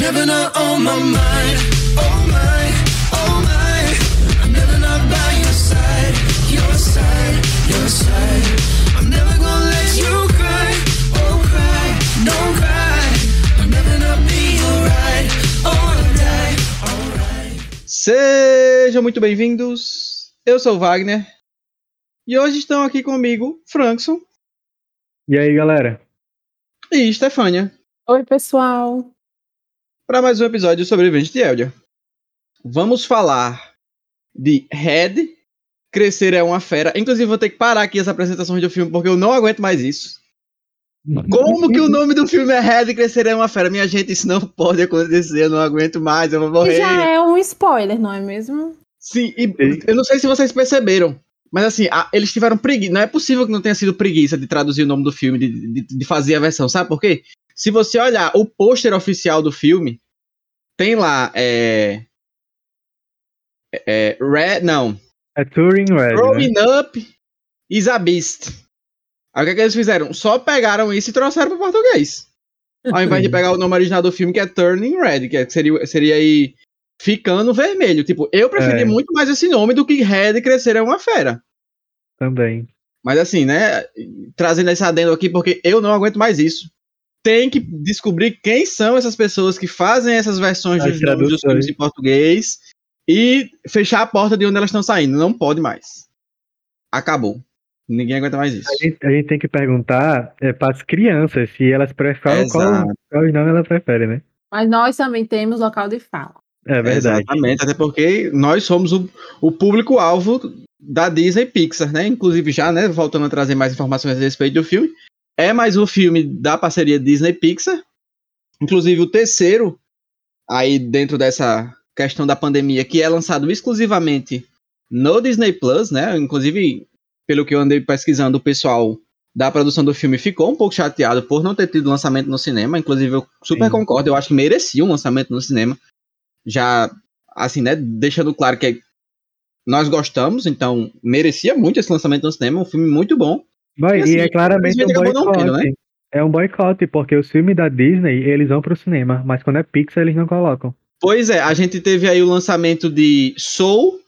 never not on my mind. Oh my, oh my. I'm never not by your side. Your side, your side. I'm never gonna let you cry. Oh cry, don't cry. I'm never not be alright. Alright, alright. Sejam muito bem-vindos. Eu sou o Wagner. E hoje estão aqui comigo Frankson E aí, galera? e Stefânia Oi, pessoal. Para mais um episódio sobre Sobrevivente de Eldia. Vamos falar de Red, Crescer é uma Fera. Inclusive, vou ter que parar aqui as apresentações do filme porque eu não aguento mais isso. Como que o nome do filme é Red, Crescer é uma Fera? Minha gente, isso não pode acontecer. Eu não aguento mais, eu vou E morrer. já é um spoiler, não é mesmo? Sim, e eu não sei se vocês perceberam, mas assim, a- eles tiveram preguiça. Não é possível que não tenha sido preguiça de traduzir o nome do filme, de, de, de fazer a versão, sabe por quê? Se você olhar o pôster oficial do filme, tem lá, é. É. Red, não. É Turing Red, né? Growing Up is a Beast. Aí o que, é que eles fizeram? Só pegaram isso e trouxeram para português. Ao invés de pegar o nome original do filme, que é Turning Red, que é- seria, seria aí ficando vermelho. Tipo, eu preferia É. muito mais esse nome do que Red Crescer é uma Fera. Também. Mas assim, né? Trazendo esse adendo aqui, porque eu não aguento mais isso. Tem que descobrir quem são essas pessoas que fazem essas versões dos dos filmes em português e fechar a porta de onde elas estão saindo. Não pode mais. Acabou. Ninguém aguenta mais isso. A gente, a gente tem que perguntar é, para as crianças se elas preferem qual, qual nome elas preferem, né? Mas nós também temos local de fala. É verdade. Exatamente, até porque nós somos o, o público-alvo da Disney Pixar, né? Inclusive, já, né? Voltando a trazer mais informações a respeito do filme. É mais um filme da parceria Disney Pixar. Inclusive, o terceiro, aí dentro dessa questão da pandemia, que é lançado exclusivamente no Disney Plus, né? Inclusive, pelo que eu andei pesquisando, o pessoal da produção do filme ficou um pouco chateado por não ter tido lançamento no cinema. Inclusive, eu super Sim. concordo, eu acho que merecia um lançamento no cinema já, assim, né, deixando claro que nós gostamos, então merecia muito esse lançamento no cinema, um filme muito bom. Mas, E, assim, e é claramente um boicote. né? É um boicote, porque os filmes da Disney, eles vão pro cinema, mas quando é Pixar, eles não colocam. Pois é, a gente teve aí o lançamento de Soul,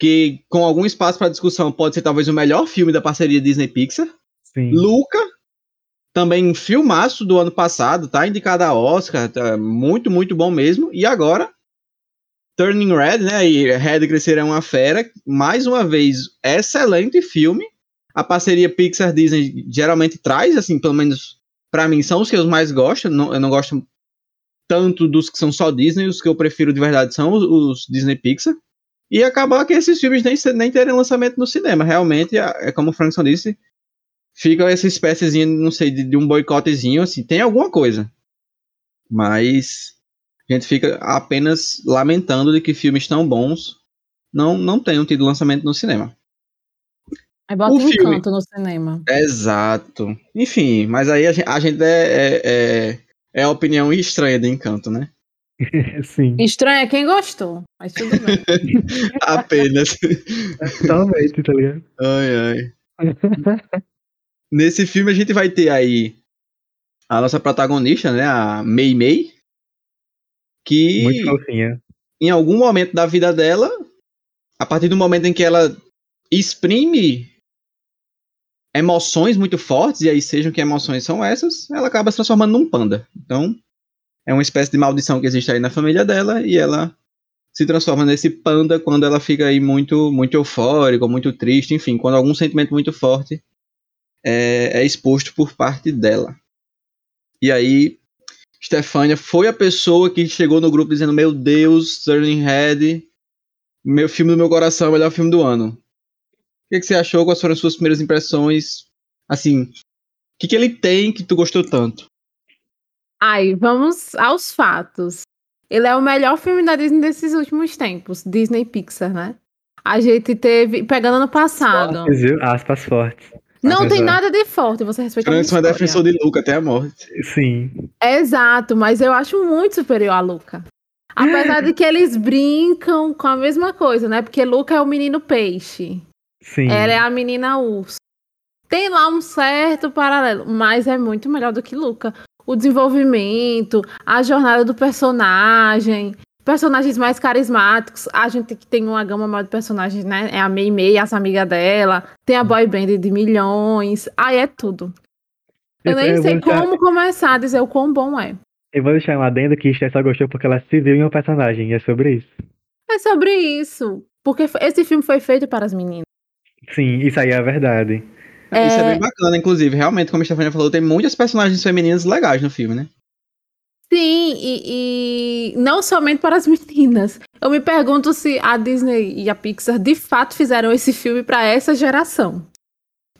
que com algum espaço para discussão pode ser talvez o melhor filme da parceria Disney-Pixar. Sim. Luca, também um filmaço do ano passado, tá indicado a Oscar, tá muito, muito bom mesmo. E agora, Turning Red, né? E Red Crescer é uma fera. Mais uma vez, excelente filme. A parceria Pixar Disney geralmente traz, assim, pelo menos pra mim, são os que eu mais gosto. Não- eu não gosto tanto dos que são só Disney, os que eu prefiro de verdade são os, os Disney Pixar. E acabar que esses filmes nem, nem terem lançamento no cinema. Realmente, é é como o Frankson disse, fica essa espéciezinha, não sei, de, de um boicotezinho, assim, tem alguma coisa. Mas a gente fica apenas lamentando de que filmes tão bons não, não tenham tido lançamento no cinema. Aí bota O um filme. canto no cinema. Exato. Enfim, mas aí a gente, a gente é, é, é, é a opinião estranha de encanto, né? Sim. Estranho é quem gostou, mas tudo bem. Apenas. Totalmente, tá ligado? ai, ai. Nesse filme a gente vai ter aí a nossa protagonista, né? A Mei Mei. Que Muito fofinha. em algum momento da vida dela, a partir do momento em que ela exprime emoções muito fortes, e aí sejam que emoções são essas, ela acaba se transformando num panda. Então, é uma espécie de maldição que existe aí na família dela, e ela se transforma nesse panda quando ela fica aí muito, muito eufórica, muito triste, enfim, quando algum sentimento muito forte é, é exposto por parte dela. E aí, Stefania foi a pessoa que chegou no grupo dizendo: Meu Deus, Turning Head, meu filme do meu coração, o melhor filme do ano. O que, que você achou? Quais foram as suas primeiras impressões? Assim, o que, que ele tem que tu gostou tanto? Aí, vamos aos fatos. Ele é o melhor filme da Disney desses últimos tempos, Disney Pixar, né? A gente teve, pegando ano passado. Fortes, viu? Aspas fortes. Não tem nada de forte, você respeita a minha Francis é defensor de Luca até a morte. Sim. Exato, mas eu acho muito superior a Luca. Apesar de que eles brincam com a mesma coisa, né? Porque Luca é o menino peixe. Sim. Ela é a menina urso. Tem lá um certo paralelo, mas é muito melhor do que Luca. o desenvolvimento, a jornada do personagem, personagens mais carismáticos. A gente que tem uma gama maior de personagens, né? É a Mei Mei, as amigas dela, tem a boy band de milhões. Aí é tudo. Eu nem Eu sei deixar- como começar a dizer o quão bom é. Eu vou deixar um adendo que Esther só gostou porque ela se viu em um personagem, e é sobre isso. É sobre isso. Porque esse filme foi feito para as meninas. Sim, isso aí é a verdade. É, Isso é bem bacana, inclusive. Realmente, como a Stefania falou, tem muitas personagens femininas legais no filme, né? Sim, e, e não somente para as meninas. Eu me pergunto se a Disney e a Pixar de fato fizeram esse filme para essa geração.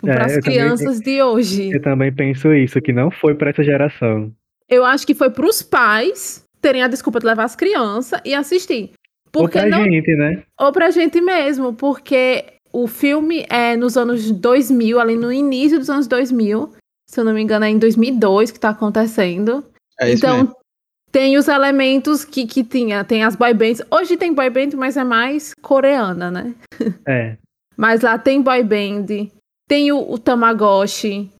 É, para as eu também- crianças de hoje. Eu também penso isso, que não foi pra essa geração. Eu acho que foi para os pais terem a desculpa de levar as crianças e assistir. Ou Porque pra não, gente, né? ou pra gente mesmo, porque o filme é nos anos 2000, ali no início dos anos 2000, se eu não me engano é em 2002 que tá acontecendo. É isso então, mesmo. tem os elementos que, que tinha, tem as boy bands. Hoje tem boy band, mas é mais coreana, né? É. Mas lá tem boy band, tem o, o Tamagotchi,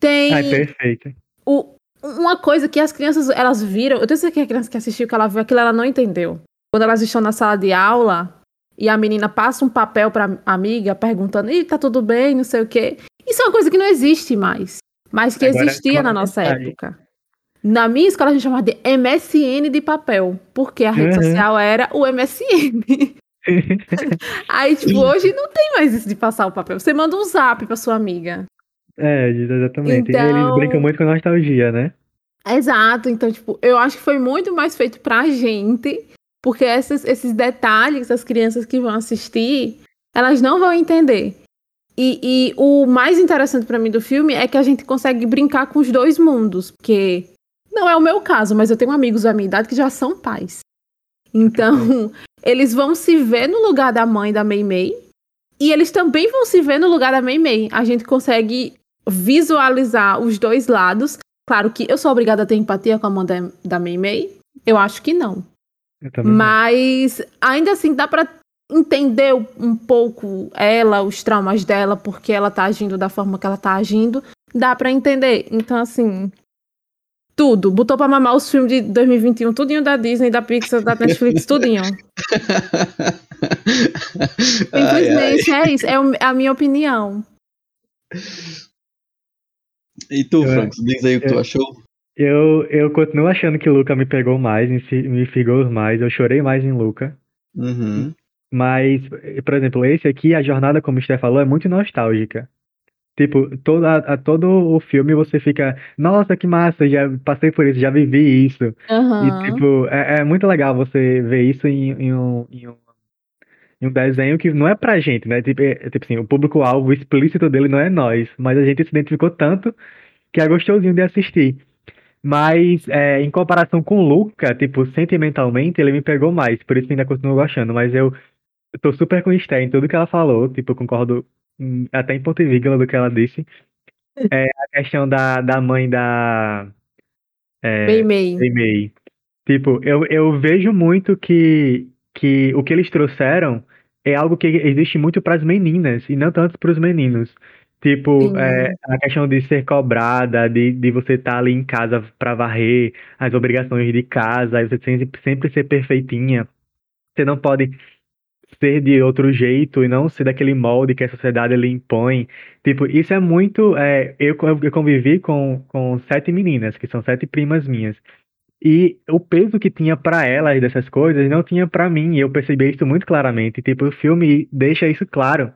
tem Ai, perfeito. o, uma coisa que as crianças, elas viram, eu tenho certeza que a criança que assistiu, que ela viu aquilo, ela não entendeu. Quando elas estão na sala de aula e a menina passa um papel pra amiga perguntando, Ih, tá tudo bem, não sei o quê. Isso é uma coisa que não existe mais, mas que Agora, existia na nossa mensagem. época. Na minha escola a gente chamava de MSN de papel, porque a rede Uhum. social era o MSN. Aí, tipo, hoje não tem mais isso de passar o papel. Você manda um zap pra sua amiga. é, exatamente. Então- Eles brincam muito com nostalgia, né? Exato, então, tipo, eu acho que foi muito mais feito pra gente, porque esses, esses detalhes, as crianças que vão assistir, elas não vão entender. E, e o mais interessante pra mim do filme é que a gente consegue brincar com os dois mundos, porque não é o meu caso, mas eu tenho amigos da minha idade que já são pais. Então, eles vão se ver no lugar da mãe da Mei Mei, e eles também vão se ver no lugar da Mei Mei. A gente consegue visualizar os dois lados. Claro que eu sou obrigada a ter empatia com a mãe da Mei Mei. Eu acho que não. Mas ainda assim dá pra entender um pouco ela, os traumas dela, porque ela tá agindo da forma que ela tá agindo. Dá pra entender. Então, assim. Tudo. Botou pra mamar os filmes de 2021, tudinho da Disney, da Pixar, da Netflix, tudinho. Ai, ai. Simplesmente é isso. É o- a minha opinião. E tu, Frank, diz aí o que tu achou? Eu, eu continuo achando que Luca me pegou mais, me, fi- me figou mais. Eu chorei mais em Luca. Uhum. Mas, por exemplo, esse aqui, a jornada, como o Steph falou, é muito nostálgica. Tipo, toda, a, todo o filme você fica, nossa, que massa, já passei por isso, já vivi isso. Aham. E, tipo, é, é muito legal você ver isso em, em um, em, um, em um desenho que não é pra gente, né? Tipo, é- é tipo assim, o público-alvo explícito dele não é nós, mas a gente se identificou tanto que é gostosinho de assistir. Mas, é, em comparação com o Luca, tipo, sentimentalmente, ele me pegou mais, por isso que ainda continuo gostando, mas eu tô super com Esther em tudo que ela falou, tipo, eu concordo até em ponto e vírgula do que ela disse. É, a questão da, da mãe da... é, Mei Mei. Mei Mei. Tipo, eu, eu vejo muito que, que o que eles trouxeram é algo que existe muito para as meninas e não tanto para os meninos. Tipo, é, a questão de ser cobrada, de, de você estar ali em casa para varrer as obrigações de casa, aí você sempre, sempre ser perfeitinha. Você não pode ser de outro jeito e não ser daquele molde que a sociedade lhe impõe. Tipo, isso é muito. é, eu, eu convivi com, com sete meninas, que são sete primas minhas. E o peso que tinha pra elas dessas coisas não tinha pra mim. E eu percebi isso muito claramente. Tipo, o filme deixa isso claro.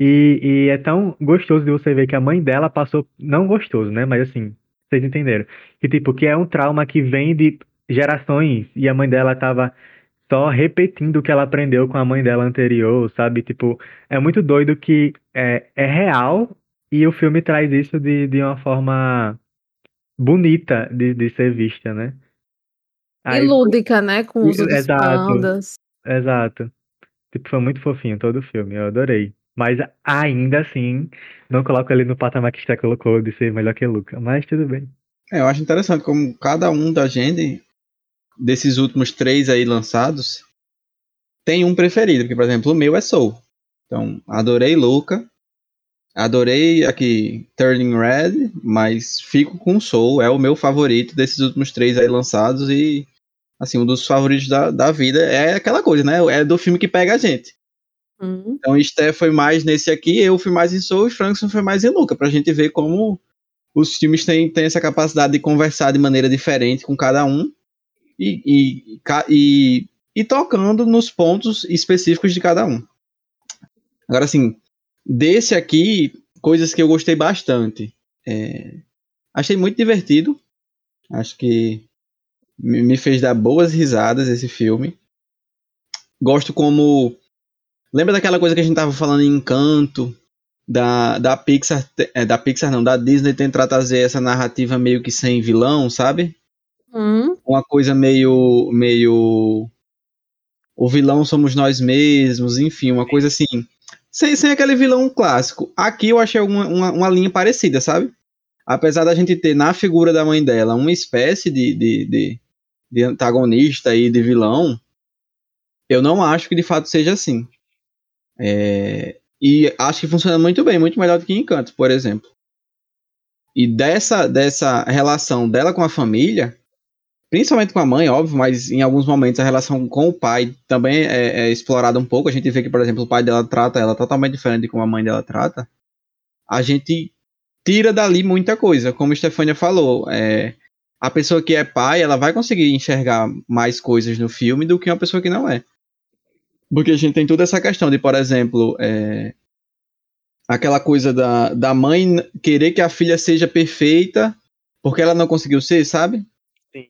E, e é tão gostoso de você ver que a mãe dela passou. Não gostoso, né? Mas assim, vocês entenderam. Que tipo, que é um trauma que vem de gerações. E a mãe dela tava só repetindo o que ela aprendeu com a mãe dela anterior, sabe? Tipo, é muito doido que é, é real e o filme traz isso de, de uma forma bonita de, de ser vista, né? E Aí, lúdica, né? Com o uso dos Exato. pandas. exato. Tipo, foi muito fofinho todo o filme, eu adorei. Mas ainda assim, não coloco ele no patamar que você colocou de ser melhor que Luca, mas tudo bem. É, eu acho interessante como cada um da gente, desses últimos três aí lançados, tem um preferido. Porque, por exemplo, o meu é Soul. Então, adorei Luca. Adorei aqui Turning Red, mas fico com Soul, é o meu favorito desses últimos três aí lançados e assim, um dos favoritos da, da vida. É aquela coisa, né? É do filme que pega a gente. Hum. Então, Steph foi mais nesse aqui, eu fui mais em Soul e Frankson foi mais em Luca, pra gente ver como os filmes têm, têm essa capacidade de conversar de maneira diferente com cada um e, e, e, e tocando nos pontos específicos de cada um. Agora, assim, desse aqui, coisas que eu gostei bastante. É, achei muito divertido. Acho que me fez dar boas risadas esse filme. Gosto como. Lembra daquela coisa que a gente tava falando em Encanto? Da, da Pixar. é, da Pixar não, da Disney tentar trazer essa narrativa meio que sem vilão, sabe? Hum. Uma coisa meio. meio. O vilão somos nós mesmos, enfim, uma coisa assim. Sem, sem aquele vilão clássico. Aqui eu achei uma, uma, uma linha parecida, sabe? Apesar da gente ter na figura da mãe dela uma espécie de, de, de, de antagonista e de vilão, eu não acho que de fato seja assim. É, e acho que funciona muito bem, muito melhor do que Encanto, por exemplo. E dessa, dessa relação dela com a família, principalmente com a mãe, óbvio, mas em alguns momentos a relação com o pai também é, é explorada um pouco. A gente vê que, por exemplo, o pai dela trata ela totalmente diferente de como a mãe dela trata. A gente tira dali muita coisa, como a Stefania falou. É, a pessoa que é pai, ela vai conseguir enxergar mais coisas no filme do que uma pessoa que não é. Porque a gente tem toda essa questão de, por exemplo, é, aquela coisa da, da mãe querer que a filha seja perfeita porque ela não conseguiu ser, sabe? Sim.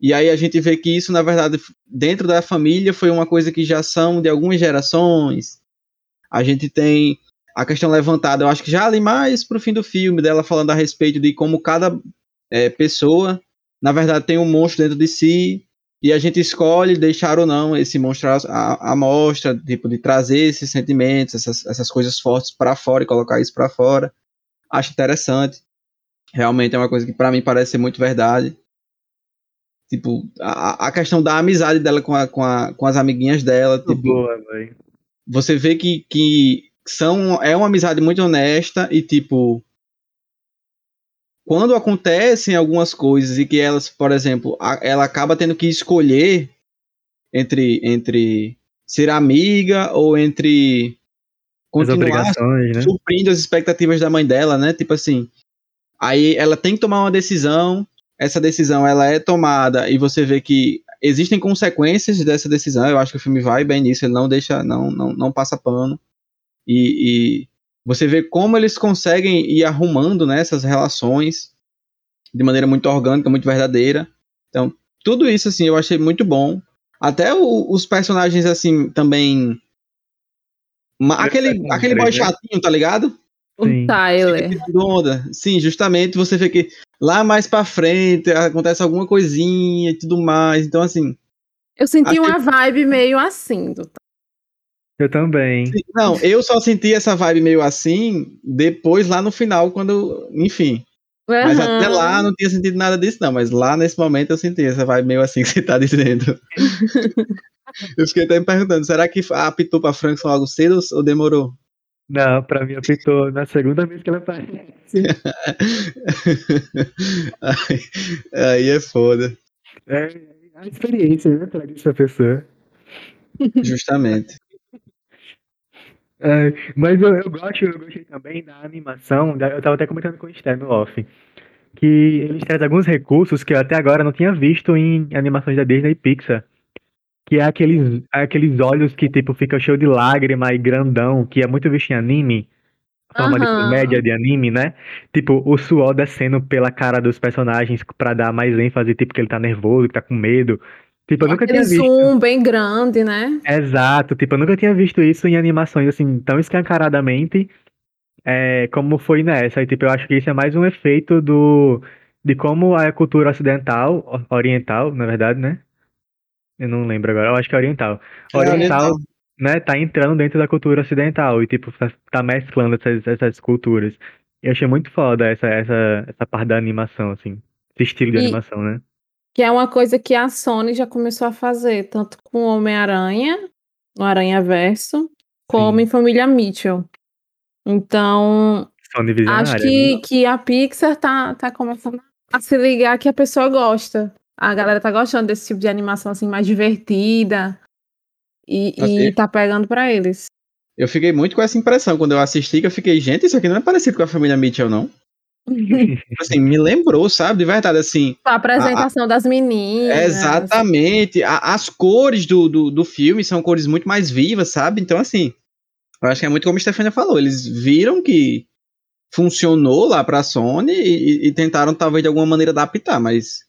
E aí a gente vê que isso, na verdade, dentro da família foi uma coisa que já são de algumas gerações. A gente tem a questão levantada, eu acho que já ali mais pro fim do filme, dela falando a respeito de como cada é, pessoa, na verdade, tem um monstro dentro de si, e a gente escolhe deixar ou não esse monstro à- à mostra, tipo, de trazer esses sentimentos, essas, essas coisas fortes para fora e colocar isso para fora. Acho interessante. Realmente é uma coisa que para mim parece ser muito verdade. Tipo, a, a questão da amizade dela com, a, com, a, com as amiguinhas dela. Muito Tipo, boa, você vê que, que são, é uma amizade muito honesta e, tipo, quando acontecem algumas coisas e que elas, por exemplo, a- ela acaba tendo que escolher entre, entre ser amiga ou entre continuar né? suprindo as expectativas da mãe dela, né? Tipo assim, aí ela tem que tomar uma decisão, essa decisão ela é tomada e você vê que existem consequências dessa decisão. Eu acho que o filme vai bem nisso, ele não deixa, não, não, não passa pano. E, e você vê como eles conseguem ir arrumando né, essas relações de maneira muito orgânica, muito verdadeira. Então, tudo isso assim eu achei muito bom. Até o- os personagens assim também Aquele, com aquele boy né? chatinho, tá ligado? O Sim. Tyler. Onda. Sim, justamente você vê que lá mais pra frente acontece alguma coisinha e tudo mais. Então, assim. Eu senti Achei- uma vibe meio assim. Do... Eu também. Não, eu só senti essa vibe meio assim depois lá no final, quando. Enfim. Mas até lá não tinha sentido nada disso, não. Mas lá nesse momento eu senti essa vibe meio assim que você tá dizendo. eu fiquei até me perguntando: será que apitou pra Frankson logo cedo ou demorou? Não, pra mim apitou na segunda vez que ela aparece. aí, aí é foda. É a experiência, né? Pra pessoa. Justamente. É, mas eu, eu gosto, eu gostei também da animação. da- eu tava até comentando com o no off. Que eles trazem alguns recursos que eu até agora não tinha visto em animações da Disney e Pixar. Que é aqueles, aqueles olhos que, tipo, fica cheio de lágrima e grandão, que é muito visto em anime. Forma de Aham. comédia de anime, né? Tipo, o suor descendo pela cara dos personagens pra dar mais ênfase, tipo, que ele tá nervoso, que tá com medo. Tipo, eu nunca tinha visto. zoom bem grande, né? Exato, tipo, eu nunca tinha visto isso em animações assim tão escancaradamente é, como foi nessa. E, tipo, eu acho que isso é mais um efeito do de como a cultura ocidental, oriental, na verdade, né? Eu não lembro agora, eu acho que é oriental. É Oriental, oriental. né, tá entrando dentro da cultura ocidental e, tipo, tá, tá mesclando essas, essas culturas. Eu achei muito foda essa, essa, essa parte da animação, assim. Esse estilo de E- animação, né? Que é uma coisa que a Sony já começou a fazer, tanto com Homem-Aranha, no Aranha Verso, como Sim. em Família Mitchell. Então, acho né? que, que a Pixar tá, tá começando a se ligar que a pessoa gosta. A galera tá gostando desse tipo de animação assim mais divertida. E, Assim. e tá pegando pra eles. Eu fiquei muito com essa impressão quando eu assisti, que eu fiquei, gente, isso aqui não é parecido com a família Mitchell, não. Tipo Assim, me lembrou, sabe? De verdade, assim. a apresentação das meninas. Exatamente. A- as cores do, do, do filme são cores muito mais vivas, sabe? Então, assim, eu acho que é muito como a Stefania falou. Eles viram que funcionou lá pra Sony e, e tentaram, talvez, de alguma maneira adaptar, mas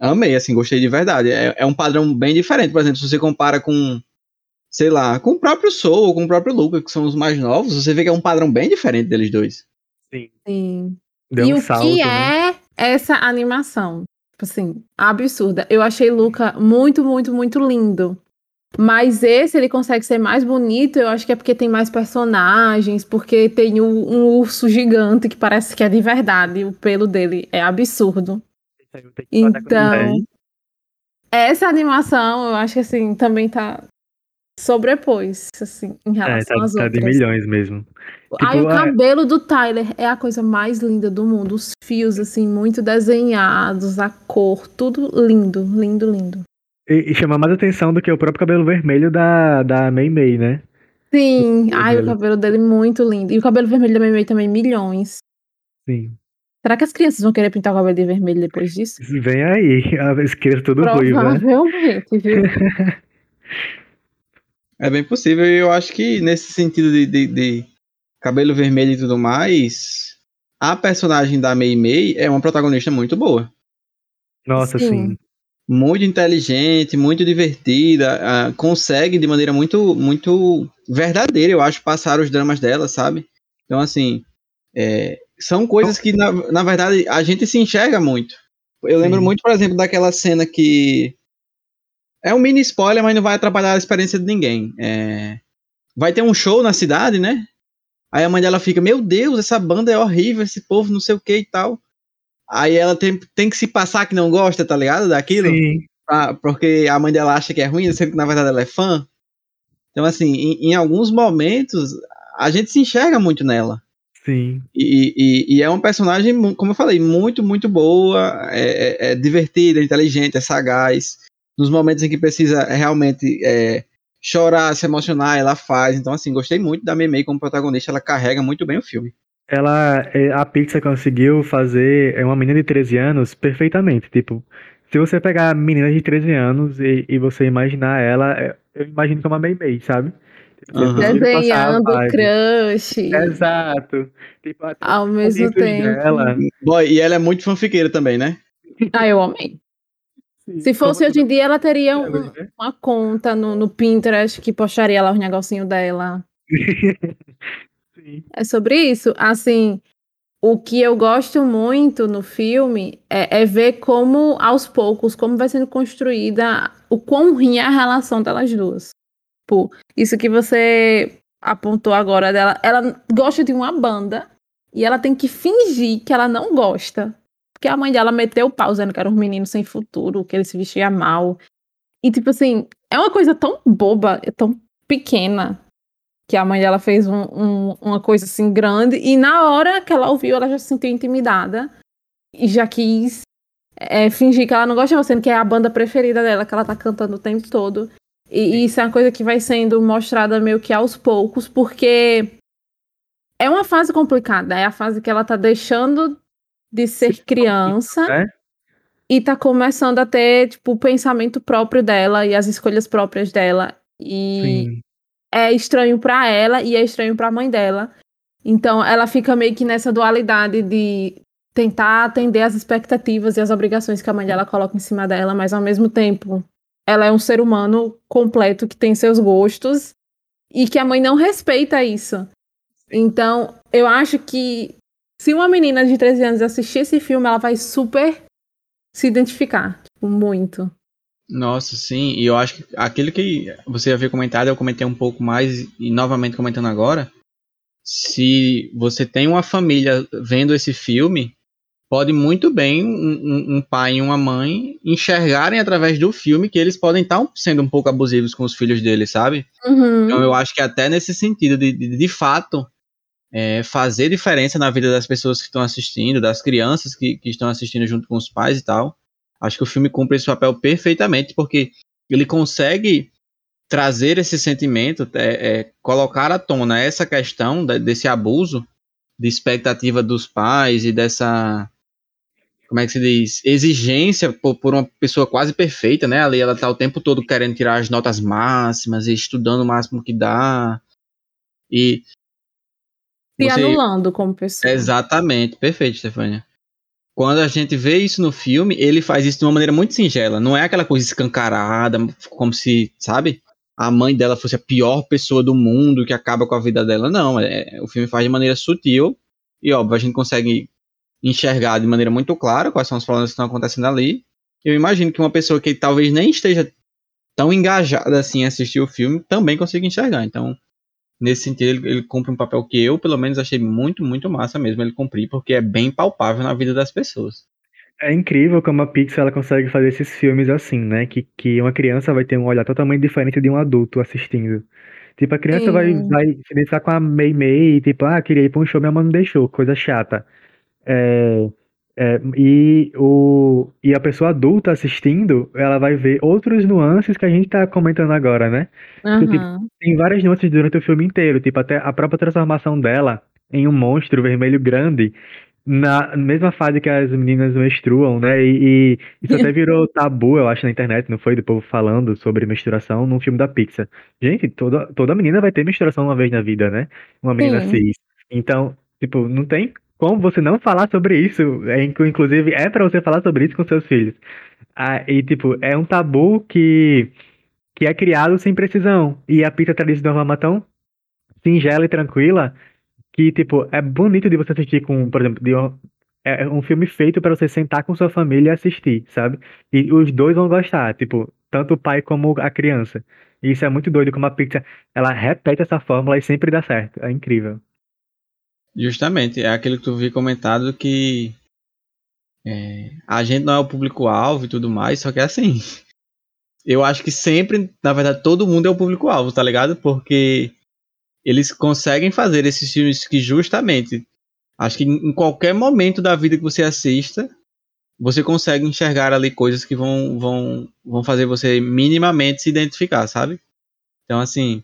amei, assim, gostei de verdade. É, é um padrão bem diferente, por exemplo, se você compara com, sei lá, com o próprio Soul ou com o próprio Luca, que são os mais novos, você vê que é um padrão bem diferente deles dois. Sim. Sim. Deu e um o salto, que né? é essa animação? Tipo assim, absurda. Eu achei Luca muito, muito, muito lindo. Mas esse ele consegue ser mais bonito, eu acho que é porque tem mais personagens, porque tem um, um urso gigante que parece que é de verdade, o pelo dele é absurdo. Então, essa animação, eu acho que assim, também tá sobrepôs, assim, em É, relação tá, às tá de outras. milhões mesmo. Ai, Tipo, o é- cabelo do Tyler é a coisa mais linda do mundo. Os fios, assim, muito desenhados, a cor, tudo lindo, lindo, lindo. E, e chama mais atenção do que o próprio cabelo vermelho da, da Mei Mei, né? Sim, cabelo ai, o cabelo dele muito lindo. E o cabelo vermelho da Mei Mei também, milhões. Sim. Será que as crianças vão querer pintar o cabelo de vermelho depois disso? Vem aí, a esquerda tudo ruiva. Provavelmente, viu? É bem possível, e eu acho que nesse sentido de, de- de cabelo vermelho e tudo mais, a personagem da Mei Mei é uma protagonista muito boa. Nossa, Sim. sim. Muito inteligente, muito divertida, ah, consegue de maneira muito, muito verdadeira, eu acho, passar os dramas dela, sabe? Então, assim, é, são coisas que, na, na verdade, a gente se enxerga muito. Eu lembro Sim. muito, por exemplo, daquela cena que. É um mini spoiler, mas não vai atrapalhar a experiência de ninguém. É, Vai ter um show na cidade, né? Aí a mãe dela fica: Meu Deus, essa banda é horrível, esse povo não sei o que e tal. Aí ela tem, tem que se passar que não gosta, tá ligado? Daquilo. Sim. pra- porque a mãe dela acha que é ruim, sendo que na verdade ela é fã. Então, assim, em, em alguns momentos, a gente se enxerga muito nela. Sim. E, e- e é uma personagem, como eu falei, muito, muito boa, é, é- é divertida, é inteligente, é sagaz. Nos momentos em que precisa realmente é, chorar, se emocionar, ela faz. Então, assim, gostei muito da Memei como protagonista, ela carrega muito bem o filme. Ela, é, a Pixar conseguiu fazer é uma menina de 13 anos perfeitamente. Tipo, se você pegar a menina de 13 anos e, e você imaginar ela, é, eu imagino como a Mei Mei, sabe? A Desenhando crush Exato. Tipo, ao mesmo tempo. dela. Boy, e ela é muito fanfiqueira também, né? Ah, eu amei. Se fosse hoje em dia, ela teria um- tudo, né? uma conta no, no Pinterest que postaria lá os negocinhos dela. Sim. É sobre isso. Assim, o que eu gosto muito no filme é, é ver como, aos poucos, como vai sendo construída, o quão ruim é a relação delas duas. Pô, isso que você apontou agora dela, ela gosta de uma banda e ela tem que fingir que ela não gosta. Porque a mãe dela meteu o pau dizendo que era um menino sem futuro, que ele se vestia mal. E, tipo assim, é uma coisa tão boba, é tão pequena, que a mãe dela fez um- um- uma coisa assim grande, e na hora que ela ouviu, ela já se sentiu intimidada e já quis é, fingir que ela não gosta, sendo que é a banda preferida dela, que ela tá cantando o tempo todo. E, e isso é uma coisa que vai sendo mostrada meio que aos poucos, porque é uma fase complicada, é a fase que ela tá deixando de ser criança né? e tá começando a ter, tipo, o pensamento próprio dela e as escolhas próprias dela. E Sim. é estranho pra ela e é estranho pra mãe dela. Então ela fica meio que nessa dualidade de tentar atender as expectativas e as obrigações que a mãe dela coloca em cima dela, mas ao mesmo tempo ela é um ser humano completo que tem seus gostos e que a mãe não respeita isso. Então, eu acho que se uma menina de 13 anos assistir esse filme, ela vai super se identificar, tipo, muito. Nossa, sim, e eu acho que aquilo que você havia comentado, eu comentei um pouco mais e novamente comentando agora. Se você tem uma família vendo esse filme, pode muito bem um, um- pai e uma mãe enxergarem através do filme que eles podem estar sendo um pouco abusivos com os filhos deles, sabe? Uhum. Então eu acho que até nesse sentido de, de, de fato é, fazer diferença na vida das pessoas que estão assistindo, das crianças que, que estão assistindo junto com os pais e tal. Acho que o filme cumpre esse papel perfeitamente, porque ele consegue trazer esse sentimento, é, é, colocar à tona essa questão de, desse abuso de expectativa dos pais e dessa como é que se diz, exigência por, por, uma pessoa quase perfeita, né? Ali ela tá o tempo todo querendo tirar as notas máximas e estudando o máximo que dá. E. Se você... anulando como pessoa. Exatamente, perfeito, Stefania. Quando a gente vê isso no filme, ele faz isso de uma maneira muito singela. Não é aquela coisa escancarada, como se, sabe? A mãe dela fosse a pior pessoa do mundo que acaba com a vida dela. Não, é, o filme faz de maneira sutil. E óbvio, a gente consegue enxergar de maneira muito clara quais são os problemas que estão acontecendo ali. Eu imagino que uma pessoa que talvez nem esteja tão engajada assim em assistir o filme também consiga enxergar. Então, nesse sentido, ele, ele, cumpre um papel que eu, pelo menos, achei muito, muito massa mesmo ele cumprir, porque é bem palpável na vida das pessoas. É incrível como a Pixar ela consegue fazer esses filmes assim, né? Que, que uma criança vai ter um olhar totalmente diferente de um adulto assistindo. Tipo, a criança vai, vai se identificar com a Mei Mei, tipo, ah, queria ir pra um show, minha mãe não deixou, coisa chata. É, é, e, o, e a pessoa adulta assistindo, ela vai ver outros nuances que a gente tá comentando agora, né? Uhum. Tipo, tem várias nuances durante o filme inteiro, tipo, até a própria transformação dela em um monstro vermelho grande, na mesma fase que as meninas menstruam, né? E, e isso até virou tabu, eu acho, na internet, não foi? Do povo falando sobre menstruação num filme da Pixar. Gente, toda, toda menina vai ter menstruação uma vez na vida, né? Uma menina Sim. cis. Então, tipo, não tem como você não falar sobre isso. É, inclusive, é para você falar sobre isso com seus filhos. Ah, e, tipo, é um tabu que, que é criado sem precisão. E a Pixar traduz de uma tão singela e tranquila que, tipo, é bonito de você assistir com, por exemplo, de um, é um filme feito para você sentar com sua família e assistir, sabe? E os dois vão gostar, tipo, tanto o pai como a criança. E isso é muito doido, como a Pixar, ela repete essa fórmula e sempre dá certo. É incrível. Justamente, é aquilo que tu vi comentado que é, a gente não é o público-alvo e tudo mais, só que é assim. Eu acho que sempre, na verdade, todo mundo é o público-alvo, tá ligado? Porque eles conseguem fazer esses filmes que justamente acho que em qualquer momento da vida que você assista, você consegue enxergar ali coisas que vão, vão, vão fazer você minimamente se identificar, sabe? Então, assim,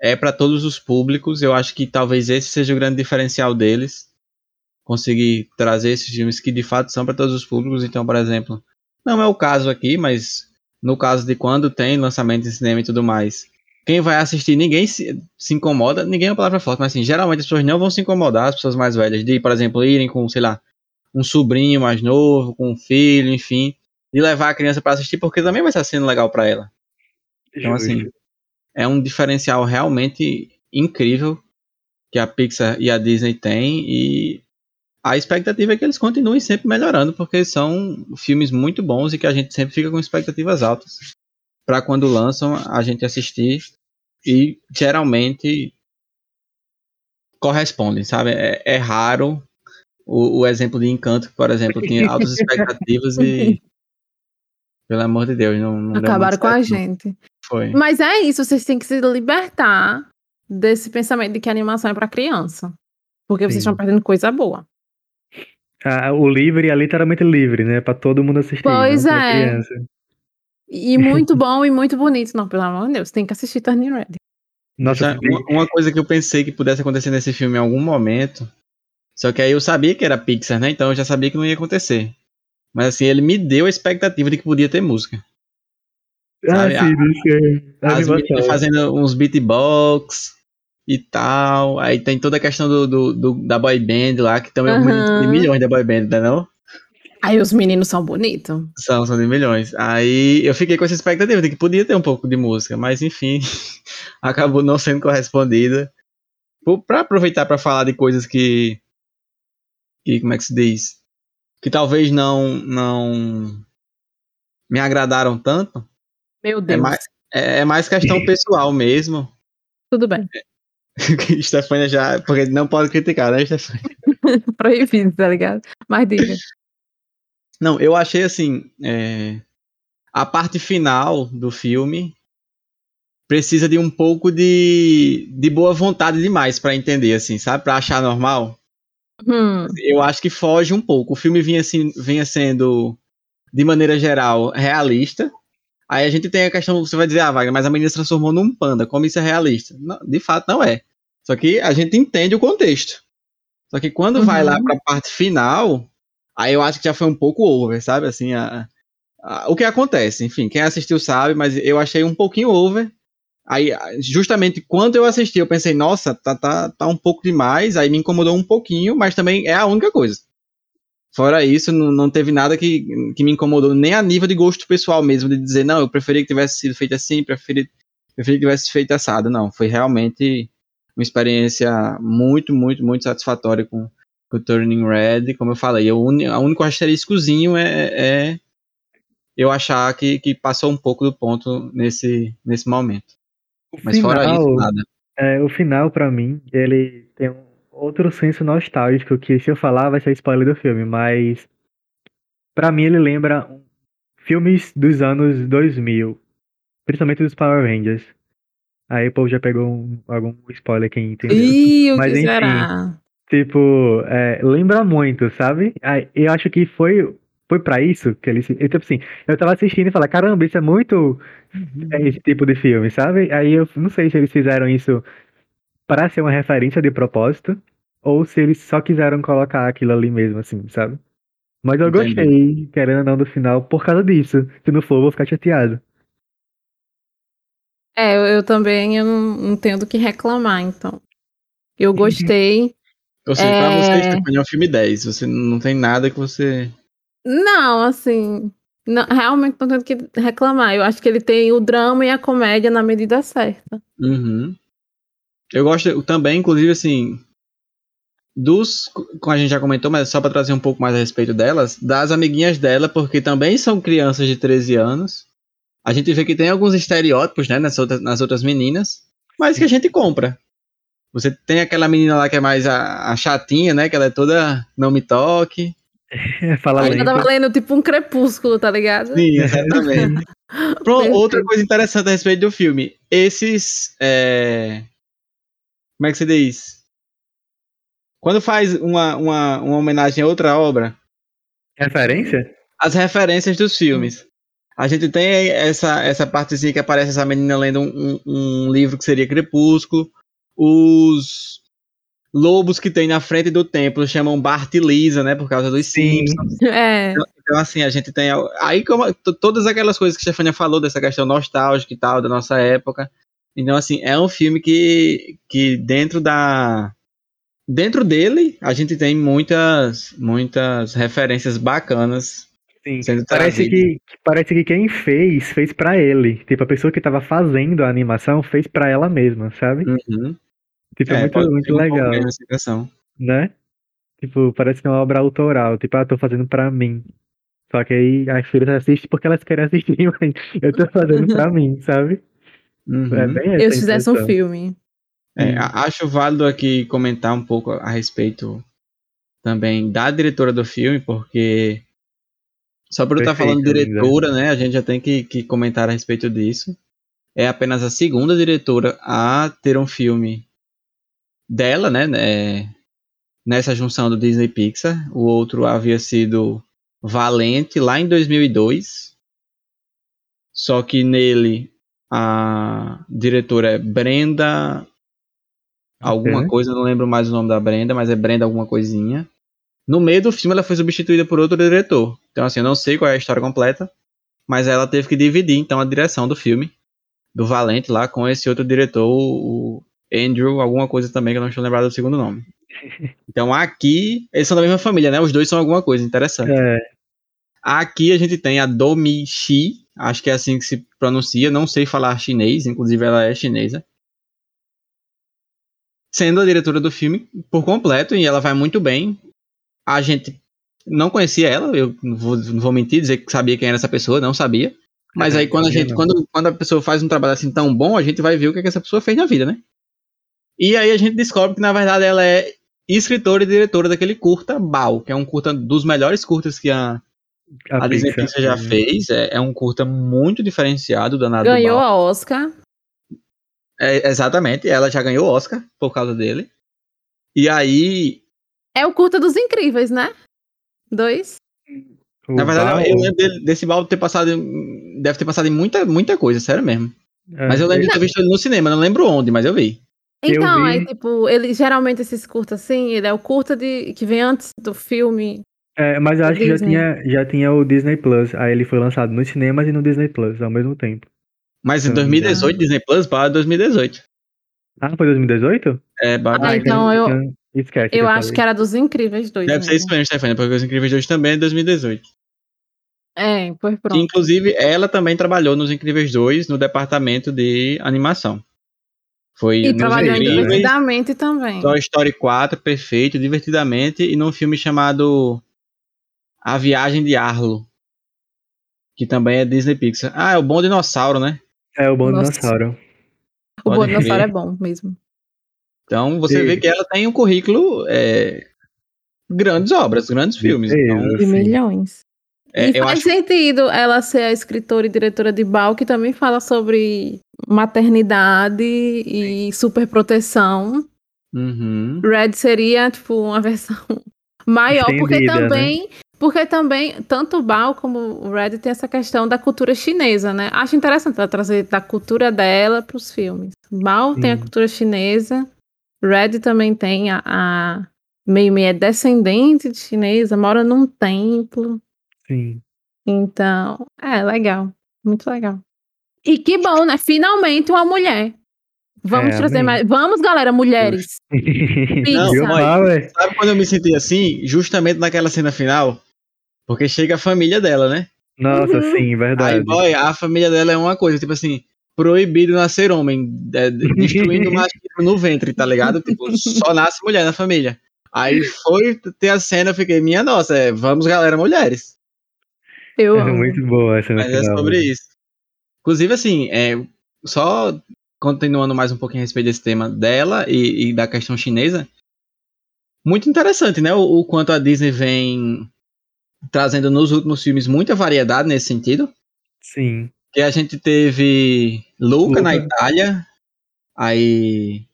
é para todos os públicos. Eu acho que talvez esse seja o grande diferencial deles. Conseguir trazer esses filmes que de fato são para todos os públicos. Então, por exemplo, não é o caso aqui, mas no caso de quando tem lançamento em cinema e tudo mais, quem vai assistir, ninguém se, se, incomoda, ninguém é uma palavra forte, mas assim, geralmente as pessoas não vão se incomodar, as pessoas mais velhas, de, por exemplo, irem com, sei lá, um sobrinho mais novo, com um filho, enfim, de levar a criança para assistir, porque também vai estar sendo legal para ela. Então, assim, é um diferencial realmente incrível que a Pixar e a Disney têm, e a expectativa é que eles continuem sempre melhorando, porque são filmes muito bons e que a gente sempre fica com expectativas altas para quando lançam a gente assistir e geralmente correspondem, sabe? É, é raro o, o, exemplo de Encanto, por exemplo, tinha altas expectativas e. Pelo amor de Deus, não. não Acabaram com a gente. Foi. Mas é isso, vocês têm que se libertar desse pensamento de que a animação é para criança. Porque vocês Sim. estão perdendo coisa boa. Ah, o livre é literalmente livre, né? Para todo mundo assistir. Pois é. E muito bom e muito bonito. Não, pelo amor de Deus, tem que assistir Turning Red. Nossa, uma, uma, coisa que eu pensei que pudesse acontecer nesse filme em algum momento. Só que aí eu sabia que era Pixar, né? Então eu já sabia que não ia acontecer. Mas assim, ele me deu a expectativa de que podia ter música. Ah, sim, sim. As meninas fazendo uns beatbox e tal. Aí tem toda a questão do, do, do da boy band lá, que também uhum. é um de milhões da boy band, não é não? Aí os meninos são bonitos. São, são de milhões. Aí eu fiquei com essa expectativa de que podia ter um pouco de música, mas enfim, acabou não sendo correspondida. Para aproveitar para falar de coisas que, que. Como é que se diz? Que talvez não, não me agradaram tanto. Meu Deus. É mais, é, é mais questão pessoal mesmo. Tudo bem. Stefania já. Porque não pode criticar, né, Stefania? Proibido, tá ligado? Mas diga. Não, eu achei assim. É, a parte final do filme precisa de um pouco de, de boa vontade demais pra entender, assim, sabe? Pra achar normal. Hum. Eu acho que foge um pouco. O filme vinha, assim, vinha sendo, de maneira geral, realista. Aí a gente tem a questão, você vai dizer, ah, Wagner, mas a menina se transformou num panda, como isso é realista? Não, de fato, não é. Só que a gente entende o contexto. Só que quando vai Uhum. lá pra parte final, aí eu acho que já foi um pouco over, sabe? Assim, a, a- o que acontece, enfim, quem assistiu sabe, mas eu achei um pouquinho over. Aí, justamente quando eu assisti, eu pensei, nossa, tá, tá, tá um pouco demais, aí me incomodou um pouquinho, mas também é a única coisa. Fora isso, não, não teve nada que, que me incomodou, nem a nível de gosto pessoal mesmo, de dizer, não, eu preferia que tivesse sido feito assim, preferi, preferi que tivesse feito assado. Não, foi realmente uma experiência muito, muito, muito satisfatória com, com o Turning Red. Como eu falei, o único asteriscozinho é, é eu achar que, que passou um pouco do ponto nesse, nesse momento. O Mas fora isso, final, nada. é, o final, pra mim, ele tem um outro senso nostálgico que se eu falar vai ser spoiler do filme, mas pra mim ele lembra filmes dos anos 2000, principalmente dos Power Rangers. Aí o povo já pegou um- algum spoiler quem entendeu. Ih, o Mas que enfim. será? Tipo, é, lembra muito, sabe? Aí, eu acho que foi foi para isso que eles, eu, tipo assim, eu tava assistindo e falei, caramba, isso é muito é, esse tipo de filme, sabe? Aí eu não sei se eles fizeram isso para ser uma referência de propósito ou se eles só quiseram colocar aquilo ali mesmo, assim, sabe? Mas eu Entendi. gostei, querendo ou não, do final por causa disso. Se não for, eu vou ficar chateado. É, eu, eu também eu não, não tenho do que reclamar, então. Eu gostei. Ou seja, pra É. você, Stephanie, é um filme 10. Você não tem nada que você. Não, assim. não- realmente não tenho do que reclamar. Eu acho que ele tem o drama e a comédia na medida certa. Uhum. Eu gosto também, inclusive, assim. Dos. Como a gente já comentou, mas só pra trazer um pouco mais a respeito delas, das amiguinhas dela, porque também são crianças de 13 anos. A gente vê que tem alguns estereótipos, né, nas outras, nas outras meninas, mas que a gente compra. Você tem aquela menina lá que é mais a, a chatinha, né? Que ela é toda não me toque. Fala Aí Eu lento. tava lendo tipo um crepúsculo, tá ligado? Sim, exatamente. Pronto, outra coisa interessante a respeito do filme. Esses. é, Como é que se diz? Quando faz uma, uma, uma homenagem a outra obra, Referência? as referências dos filmes. A gente tem essa, essa partezinha que aparece essa menina lendo um, um, um livro que seria Crepúsculo. Os lobos que tem na frente do templo chamam Bart e Lisa, né? Por causa dos Sim. Simpsons. É. Então, assim, a gente tem. Aí, como todas aquelas coisas que a Stefania falou, dessa questão nostálgica e tal, da nossa época. Então, assim, é um filme que, que dentro da. Dentro dele, a gente tem muitas, muitas referências bacanas. Sim. Parece que, parece que quem fez, fez pra ele. Tipo, a pessoa que tava fazendo a animação fez pra ela mesma, sabe? Uhum. Tipo, é, muito, pode muito um pouco legal, né? Tipo, parece que é uma obra autoral. Tipo, ah, tô fazendo pra mim. Só que aí as filhas assistem porque elas querem assistir, mas eu tô fazendo pra mim, sabe? Uhum. É bem Eu se fizesse um filme. É, a- acho válido aqui comentar um pouco a respeito também da diretora do filme, porque só por eu estar falando diretora, né, a gente já tem que, que comentar a respeito disso. É apenas a segunda diretora a ter um filme dela, né, né, nessa junção do Disney Pixar. O outro havia sido Valente lá em 2002. Só que nele a diretora é Brenda alguma Ok. coisa, não lembro mais o nome da Brenda, mas é Brenda alguma coisinha. No meio do filme ela foi substituída por outro diretor. Então assim, eu não sei qual é a história completa, mas ela teve que dividir então a direção do filme do Valente lá com esse outro diretor, o Andrew, alguma coisa também que eu não estou lembrado do segundo nome. Então aqui, eles são da mesma família, né? Os dois são alguma coisa interessante. É, Aqui a gente tem a Domi Shi, acho que é assim que se pronuncia, não sei falar chinês, inclusive ela é chinesa. Sendo a diretora do filme por completo, e ela vai muito bem. A gente não conhecia ela, eu não vou, não vou mentir, dizer que sabia quem era essa pessoa, não sabia. Mas É, aí quando a gente, não. quando, quando a pessoa faz um trabalho assim tão bom, a gente vai ver o que, é que essa pessoa fez na vida, né? E aí a gente descobre que na verdade ela é escritora e diretora daquele curta Bao, que é um curta dos melhores curtas que a, a, Disney Pixar já né? fez. É, é um curta muito diferenciado, danado do Ganhou a Oscar. É, exatamente, ela já ganhou o Oscar por causa dele. E aí, É o curta dos incríveis, né? Dois. O na verdade, Val- eu lembro dele- desse Baldo ter passado. Deve ter passado em muita, muita coisa, sério mesmo. é, Mas eu lembro de ter visto ele no cinema, não lembro onde, mas eu vi. Eu Então, vi- aí, tipo, ele geralmente esses curtas assim, ele é o curta de, que vem antes do filme. É, mas eu acho que já Disney. tinha, já tinha o Disney Plus. Aí ele foi lançado nos cinemas e no Disney Plus ao mesmo tempo. Mas em Então, 2018, Disney Plus, para 2018. Ah, foi 2018? É, ba- Ah, então eu- Então, Esquece. Eu eu acho falei. que era dos incríveis dois. Deve ser isso mesmo, Stefania, porque Os Incríveis 2 também é 2018. É, pois Que, pronto. inclusive, ela também trabalhou nos Incríveis 2 no departamento de animação. Foi E nos trabalhou em Incríveis, divertidamente também. Toy Story 4, perfeito, divertidamente, e num filme chamado A Viagem de Arlo, que também é Disney Pixar. Ah, é o Bom Dinossauro, né? É o Bom Nossa. Dinossauro. O Bom Dinossauro é bom mesmo. Então você Sim. vê que ela tem um currículo é, grandes obras, grandes filmes. Então, De milhões. é, e faz acho sentido ela ser a escritora e diretora de Bal, que também fala sobre maternidade e superproteção. Uhum. Red seria, tipo, uma versão maior, porque Estendida, né? Porque também, tanto o Bao como o Red tem essa questão da cultura chinesa, né? Acho interessante ela trazer da cultura dela para os filmes. Bao tem a cultura chinesa, Red também tem a, a meio meio é descendente de chinesa, mora num templo. Sim. Então, é legal, muito legal. E que bom, né? Finalmente uma mulher. Vamos É, trazer amém. mais. Vamos, galera, mulheres. Não, olha, Power? Sabe quando eu me senti assim? Justamente naquela cena final? Porque chega a família dela, né? Nossa, Uhum. sim, Aí, verdade. boy, a família dela é uma coisa, tipo assim, proibido nascer homem, é, destruindo o machismo no ventre, tá ligado? Tipo, só nasce mulher na família. Aí foi ter a cena, eu fiquei, minha nossa, é, vamos galera, mulheres. Eu É amo. muito boa essa Mas é sobre isso. Inclusive, assim, é, só continuando mais um pouquinho a respeito desse tema dela e, e da questão chinesa, muito interessante, né? O, o quanto a Disney vem trazendo nos últimos filmes muita variedade nesse sentido. Sim. Que a gente teve Luca, Luca. na Itália, aí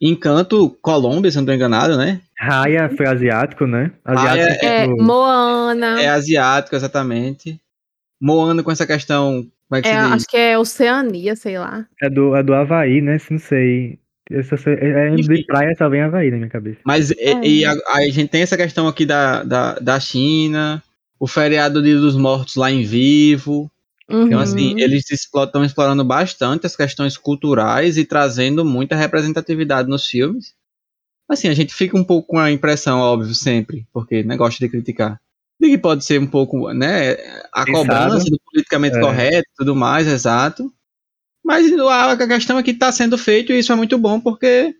Encanto, Colômbia, se não tô enganado, né? Raya foi asiático, né? Raya Asiático. É, tipo, Moana. É asiático, exatamente. Moana com essa questão. Como é que É, se acho que é Oceania, sei lá. É do, é do Havaí, né? Não sei. Sei- é, é Enfim. de praia, só vem Havaí na minha cabeça. Mas e- É. e a, a gente tem essa questão aqui da, da, da China, o feriado Dia dos Mortos lá em vivo. Então, Uhum. assim, eles estão explorando bastante as questões culturais e trazendo muita representatividade nos filmes. Assim, a gente fica um pouco com a impressão, óbvio, sempre, porque né, gosta de criticar, de que pode ser um pouco, né, a Pensado. cobrança do politicamente É. correto e tudo mais, exato. Mas a questão é que está sendo feito e isso é muito bom porque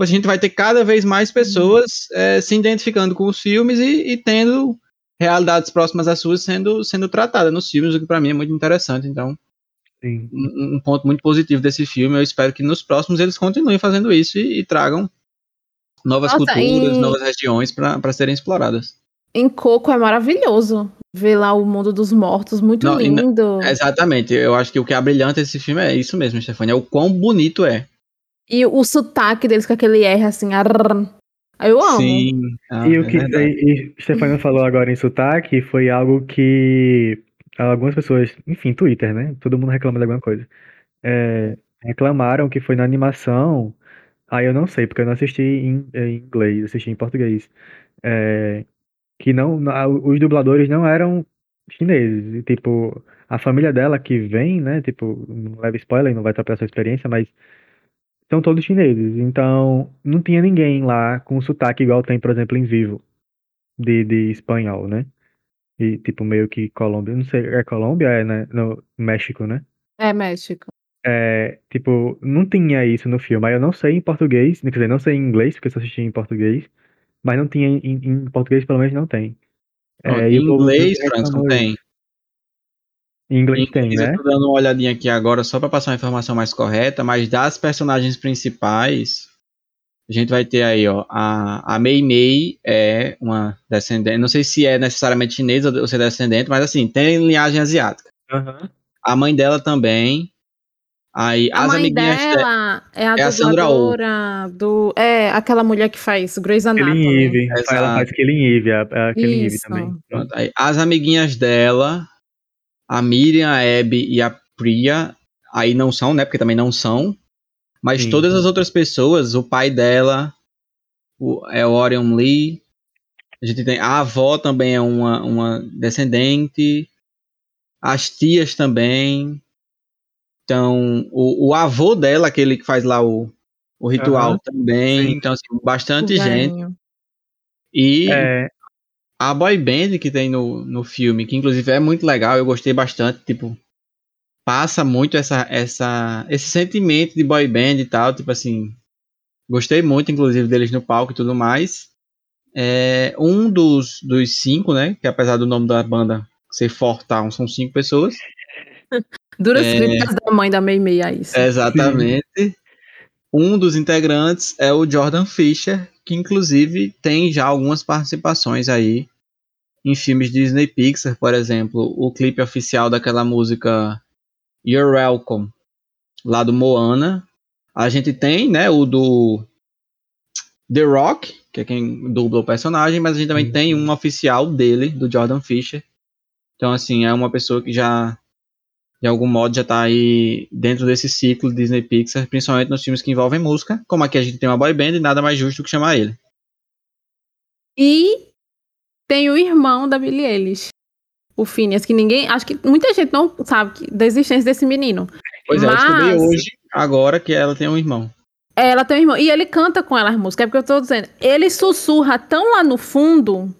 a gente vai ter cada vez mais pessoas eh, se identificando com os filmes e, e tendo realidades próximas às suas sendo, sendo tratadas nos filmes, o que para mim é muito interessante. Então, Sim. um, um ponto muito positivo desse filme. Eu espero que nos próximos eles continuem fazendo isso e, e tragam novas Nossa, culturas, e- novas regiões para serem exploradas. Em Coco é maravilhoso. Ver lá o mundo dos mortos, muito Não, e não- lindo. Exatamente. Eu acho que o que é brilhante esse filme é isso mesmo, Stefania. É o quão bonito é. E o sotaque deles com aquele R assim. arrr. Eu amo. Sim. Ah, e o é que verdade. e, e Stefano falou agora em sotaque foi algo que algumas pessoas, enfim, Twitter, né? Todo mundo reclama de alguma coisa. É, reclamaram que foi na animação. Aí eu não sei, porque eu não assisti em, em inglês, assisti em português. É, que não, os dubladores não eram chineses. E, tipo, a família dela que vem, né? Tipo, não leva spoiler, não vai atrapalhar sua experiência, mas são todos chineses. Então, não tinha ninguém lá com sotaque igual tem, por exemplo, em Vivo, de, de espanhol, né? E, tipo, meio que Colômbia. Não sei, é Colômbia? É, né? No México, né? É México. É, tipo, não tinha isso no filme. Aí eu não sei em português, quer dizer, não sei em inglês, porque eu só assisti em português. Mas não tinha em, em português, pelo menos não tem. Não, É, em inglês, Francis, não tem. Em inglês Em tem, inglês né? Eu tô dando uma olhadinha aqui agora só para passar uma informação mais correta, mas das personagens principais, a gente vai ter aí, ó, a, a Mei Mei é uma descendente, não sei se é necessariamente chinesa ou se é descendente, mas assim, tem linhagem asiática. Aham. A mãe dela também, Aí A as mãe amiguinhas dela. dela é a é a Sandra Oh. do. É, aquela mulher que faz Grey's Killing Anatomy. Eve. Exato. Ela faz Killing Eve, a, a Killing Eve também. Pronto, aí, as amiguinhas dela, a Miriam, a Abby e a Priya, aí não são, né? Porque também não são. Mas Sim. todas as outras pessoas, o pai dela o, é o Orion Lee. A gente tem. A avó também é uma, uma descendente. As tias também. Então, o, o avô dela, aquele que faz lá o, o ritual Aham. também. Sim. Então, assim, bastante gente. E É, a boy band que tem no, no filme, que inclusive é muito legal, eu gostei bastante, tipo, passa muito essa, essa, esse sentimento de boy band e tal, tipo assim, gostei muito, inclusive, deles no palco e tudo mais. É, um dos, dos cinco, né, que apesar do nome da banda ser Fortown, são cinco pessoas, Duras É. críticas da mãe da Mei Mei a isso. exatamente. Um dos integrantes é o Jordan Fisher, que inclusive tem já algumas participações aí em filmes Disney Pixar, por exemplo, o clipe oficial daquela música You're Welcome, lá do Moana. A gente tem, né, o do The Rock, que é quem dubla o personagem, mas a gente também Uhum. tem um oficial dele, do Jordan Fisher. Então, assim, é uma pessoa que já, de algum modo, já tá aí dentro desse ciclo Disney Pixar, principalmente nos filmes que envolvem música. Como aqui a gente tem uma boy band, e nada mais justo do que chamar ele. E tem o irmão da Billie Eilish, o Phineas, que ninguém. Acho que muita gente não sabe que, da existência desse menino. Pois é, eu descobri Mas- hoje, agora, que ela tem um irmão. Ela tem um irmão. E ele canta com ela as músicas. É porque eu tô dizendo. Ele sussurra tão lá no fundo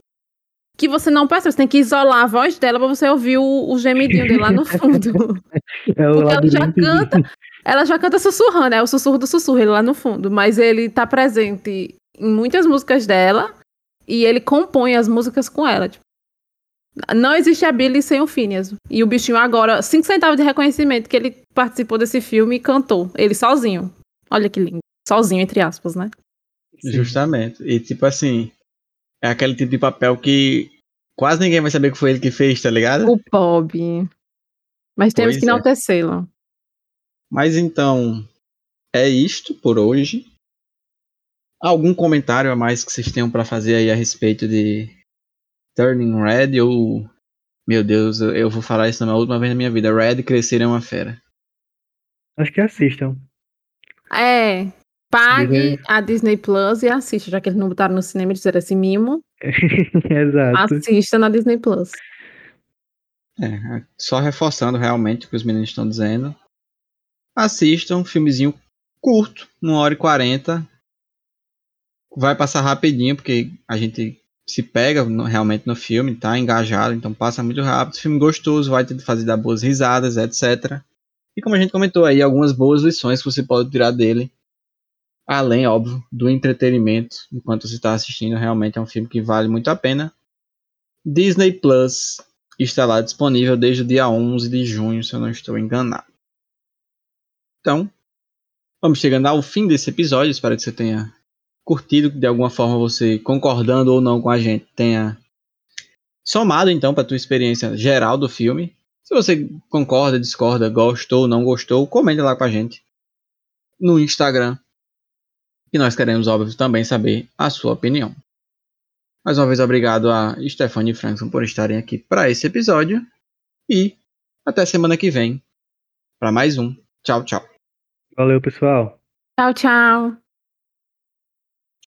que você não percebe. Você tem que isolar a voz dela pra você ouvir o, o gemidinho dele lá no fundo. é o Porque ela já canta. Ela já canta sussurrando, é o sussurro do sussurro, ele lá no fundo. Mas ele tá presente em muitas músicas dela e ele compõe as músicas com ela. tipo. não existe a Billy sem o Phineas. E o bichinho agora, 5 centavos de reconhecimento que ele participou desse filme e cantou. Ele sozinho. Olha que lindo. Sozinho, entre aspas, né? Sim. Justamente. E tipo assim, é aquele tipo de papel que quase ninguém vai saber que foi ele que fez, tá ligado? O Bob. Mas temos Pois que é. enaltecê-lo. Mas então, é isto por hoje. Algum comentário a mais que vocês tenham pra fazer aí a respeito de Turning Red ou meu Deus, eu- eu vou falar isso na última vez na minha vida. Red crescer é uma fera. Acho que assistam. É. Pague Disney. a Disney Plus e assista, já que eles não botaram no cinema e fizeram esse mimo. Exato. Assista na Disney Plus. É, só reforçando realmente o que os meninos estão dizendo. Assistam um filmezinho curto, 1 hora e 40. Vai passar rapidinho, porque a gente se pega no- realmente no filme, tá engajado, então passa muito rápido. Filme gostoso, vai te fazer dar boas risadas, etc. E como a gente comentou aí, algumas boas lições que você pode tirar dele. Além, óbvio, do entretenimento enquanto você está assistindo. Realmente é um filme que vale muito a pena. Disney Plus está lá disponível desde o dia 11 de junho, se eu não estou enganado. Então, vamos chegando ao fim desse episódio. Espero que você tenha curtido, que de alguma forma você, concordando ou não com a gente, tenha somado então para a tua experiência geral do filme. Se você concorda, discorda, gostou, não gostou, comente lá com a gente no Instagram. E nós queremos, óbvio, também saber a sua opinião. Mais uma vez, obrigado a Stephanie e Frankson por estarem aqui para esse episódio. E até semana que vem para mais um. Tchau, tchau. Valeu, pessoal. Tchau, tchau.